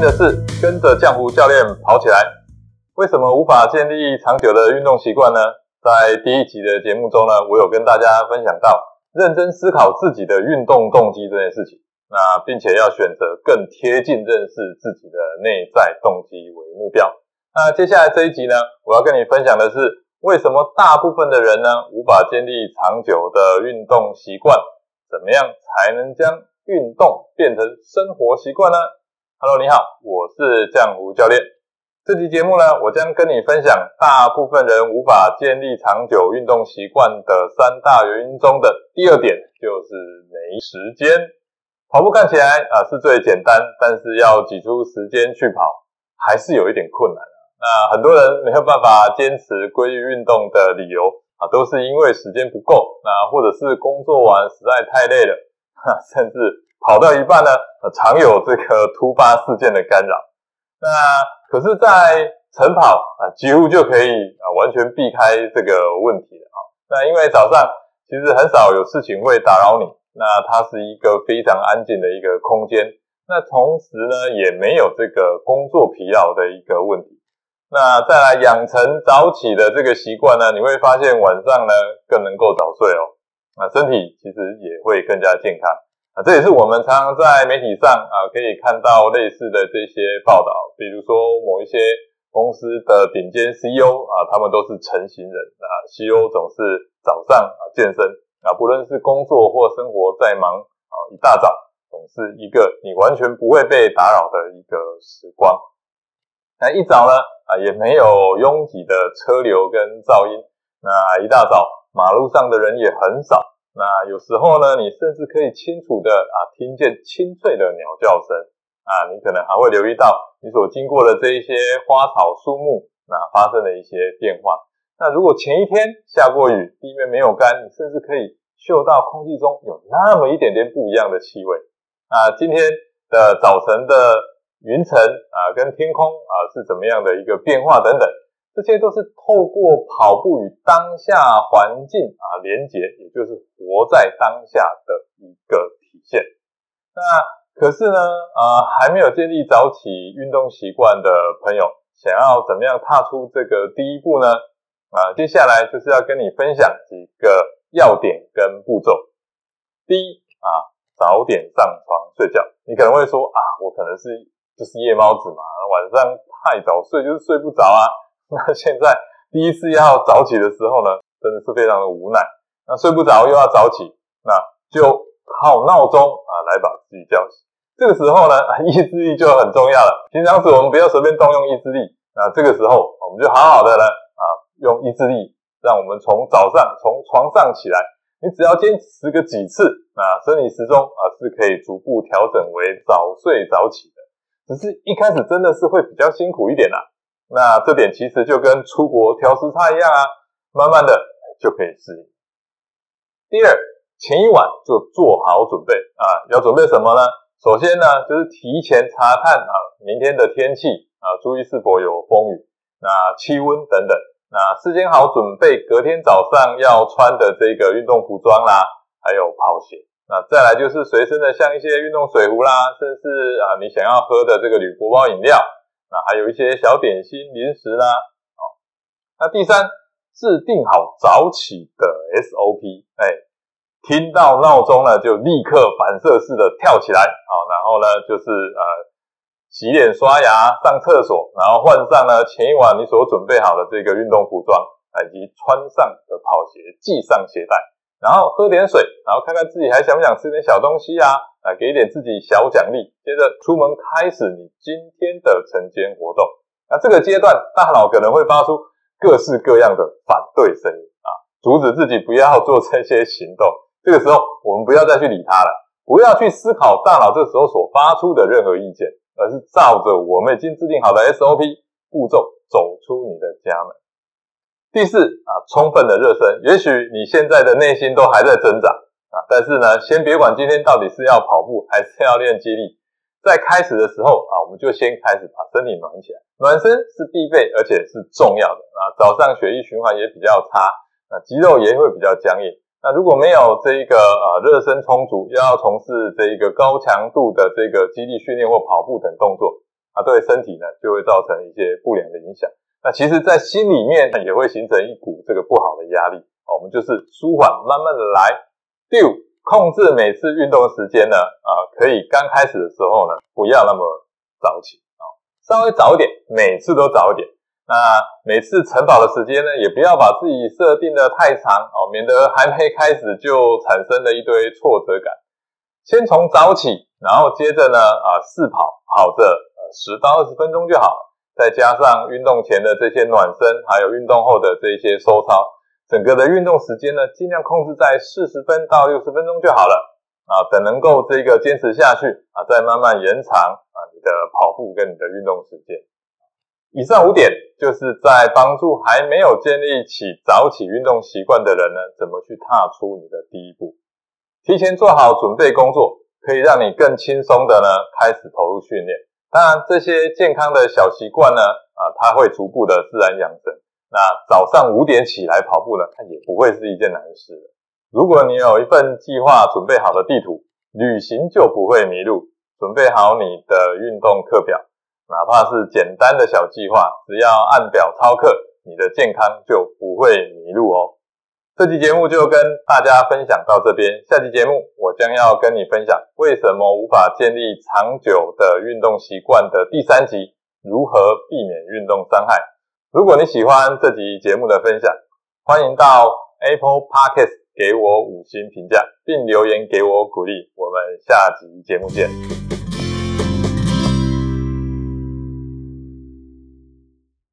听的是跟着浆糊教练跑起来。为什么无法建立长久的运动习惯呢？在第一集的节目中呢，我有跟大家分享到，认真思考自己的运动动机这件事情。那并且要选择更贴近认识自己的内在动机为目标。那接下来这一集呢，我要跟你分享的是，为什么大部分的人呢无法建立长久的运动习惯？怎么样才能将运动变成生活习惯呢？Hello，你好，我是浆糊教练。这期节目呢，我将跟你分享大部分人无法建立长久运动习惯的三大原因中的第二点，就是没时间。跑步看起来啊是最简单，但是要挤出时间去跑，还是有一点困难那很多人没有办法坚持规律运动的理由。啊，都是因为时间不够，那或者是工作完实在太累了，甚至跑到一半呢，常有这个突发事件的干扰。那可是，在晨跑啊，几乎就可以啊完全避开这个问题了啊。那因为早上其实很少有事情会打扰你，那它是一个非常安静的一个空间，那同时呢，也没有这个工作疲劳的一个问题。那再来养成早起的这个习惯呢，你会发现晚上呢更能够早睡哦。那身体其实也会更加健康啊。这也是我们常常在媒体上啊可以看到类似的这些报道，比如说某一些公司的顶尖 CEO 啊，他们都是成型人啊。CEO 总是早上啊健身啊，不论是工作或生活再忙啊，一大早总是一个你完全不会被打扰的一个时光。那一早呢？啊，也没有拥挤的车流跟噪音。那一大早，马路上的人也很少。那有时候呢，你甚至可以清楚的啊听见清脆的鸟叫声。啊，你可能还会留意到你所经过的这一些花草树木，那发生了一些变化。那如果前一天下过雨，地面没有干，你甚至可以嗅到空气中有那么一点点不一样的气味。啊，今天的早晨的。云层啊，跟天空啊是怎么样的一个变化等等，这些都是透过跑步与当下环境啊连接，也就是活在当下的一个体现。那可是呢，啊还没有建立早起运动习惯的朋友，想要怎么样踏出这个第一步呢？啊，接下来就是要跟你分享几个要点跟步骤。第一啊，早点上床睡觉。你可能会说啊，我可能是。就是夜猫子嘛，晚上太早睡就是睡不着啊。那现在第一次要早起的时候呢，真的是非常的无奈。那睡不着又要早起，那就靠闹钟啊来把自己叫醒。这个时候呢，意志力就很重要了。平常时我们不要随便动用意志力。那这个时候我们就好好的呢啊，用意志力，让我们从早上从床上起来。你只要坚持个几次，那生理时钟啊是可以逐步调整为早睡早起的。只是一开始真的是会比较辛苦一点啦，那这点其实就跟出国调时差一样啊，慢慢的就可以适应。第二，前一晚就做好准备啊，要准备什么呢？首先呢，就是提前查看啊明天的天气啊，注意是否有风雨，那气温等等，那事先好准备隔天早上要穿的这个运动服装啦，还有跑鞋。那再来就是随身的，像一些运动水壶啦，甚至啊你想要喝的这个铝箔包饮料，那还有一些小点心、零食啦。好，那第三，制定好早起的 SOP，哎，听到闹钟呢就立刻反射式的跳起来，好，然后呢就是呃洗脸刷牙、上厕所，然后换上呢前一晚你所准备好的这个运动服装，以及穿上的跑鞋，系上鞋带。然后喝点水，然后看看自己还想不想吃点小东西啊？啊，给一点自己小奖励。接着出门开始你今天的晨间活动。那这个阶段，大脑可能会发出各式各样的反对声音啊，阻止自己不要做这些行动。这个时候，我们不要再去理它了，不要去思考大脑这时候所发出的任何意见，而是照着我们已经制定好的 SOP 步骤走出你的家门。第四啊，充分的热身。也许你现在的内心都还在挣扎，但是呢，先别管今天到底是要跑步还是要练肌力，在开始的时候啊，我们就先开始把身体暖起来。暖身是必备而且是重要的啊。早上血液循环也比较差，那肌肉也会比较僵硬。那如果没有这一个呃热身充足，又要从事这一个高强度的这个肌力训练或跑步等动作，啊，对身体呢就会造成一些不良的影响。那其实，在心里面也会形成一股这个不好的压力。我们就是舒缓，慢慢的来。第五，控制每次运动时间呢，啊，可以刚开始的时候呢，不要那么早起啊，稍微早一点，每次都早一点。那每次晨跑的时间呢，也不要把自己设定的太长哦，免得还没开始就产生了一堆挫折感。先从早起，然后接着呢，啊，试跑，跑着呃十到二十分钟就好了。再加上运动前的这些暖身，还有运动后的这些收操，整个的运动时间呢，尽量控制在四十分到六十分钟就好了啊。等能够这个坚持下去啊，再慢慢延长啊你的跑步跟你的运动时间。以上五点就是在帮助还没有建立起早起运动习惯的人呢，怎么去踏出你的第一步。提前做好准备工作，可以让你更轻松的呢开始投入训练。当然，这些健康的小习惯呢，啊，它会逐步的自然养成。那早上五点起来跑步呢，它也不会是一件难事。如果你有一份计划准备好的地图，旅行就不会迷路。准备好你的运动课表，哪怕是简单的小计划，只要按表操课，你的健康就不会迷路哦。这期节目就跟大家分享到这边，下期节目我将要跟你分享为什么无法建立长久的运动习惯的第三集，如何避免运动伤害。如果你喜欢这集节目的分享，欢迎到 Apple Podcast 给我五星评价，并留言给我鼓励。我们下集节目见。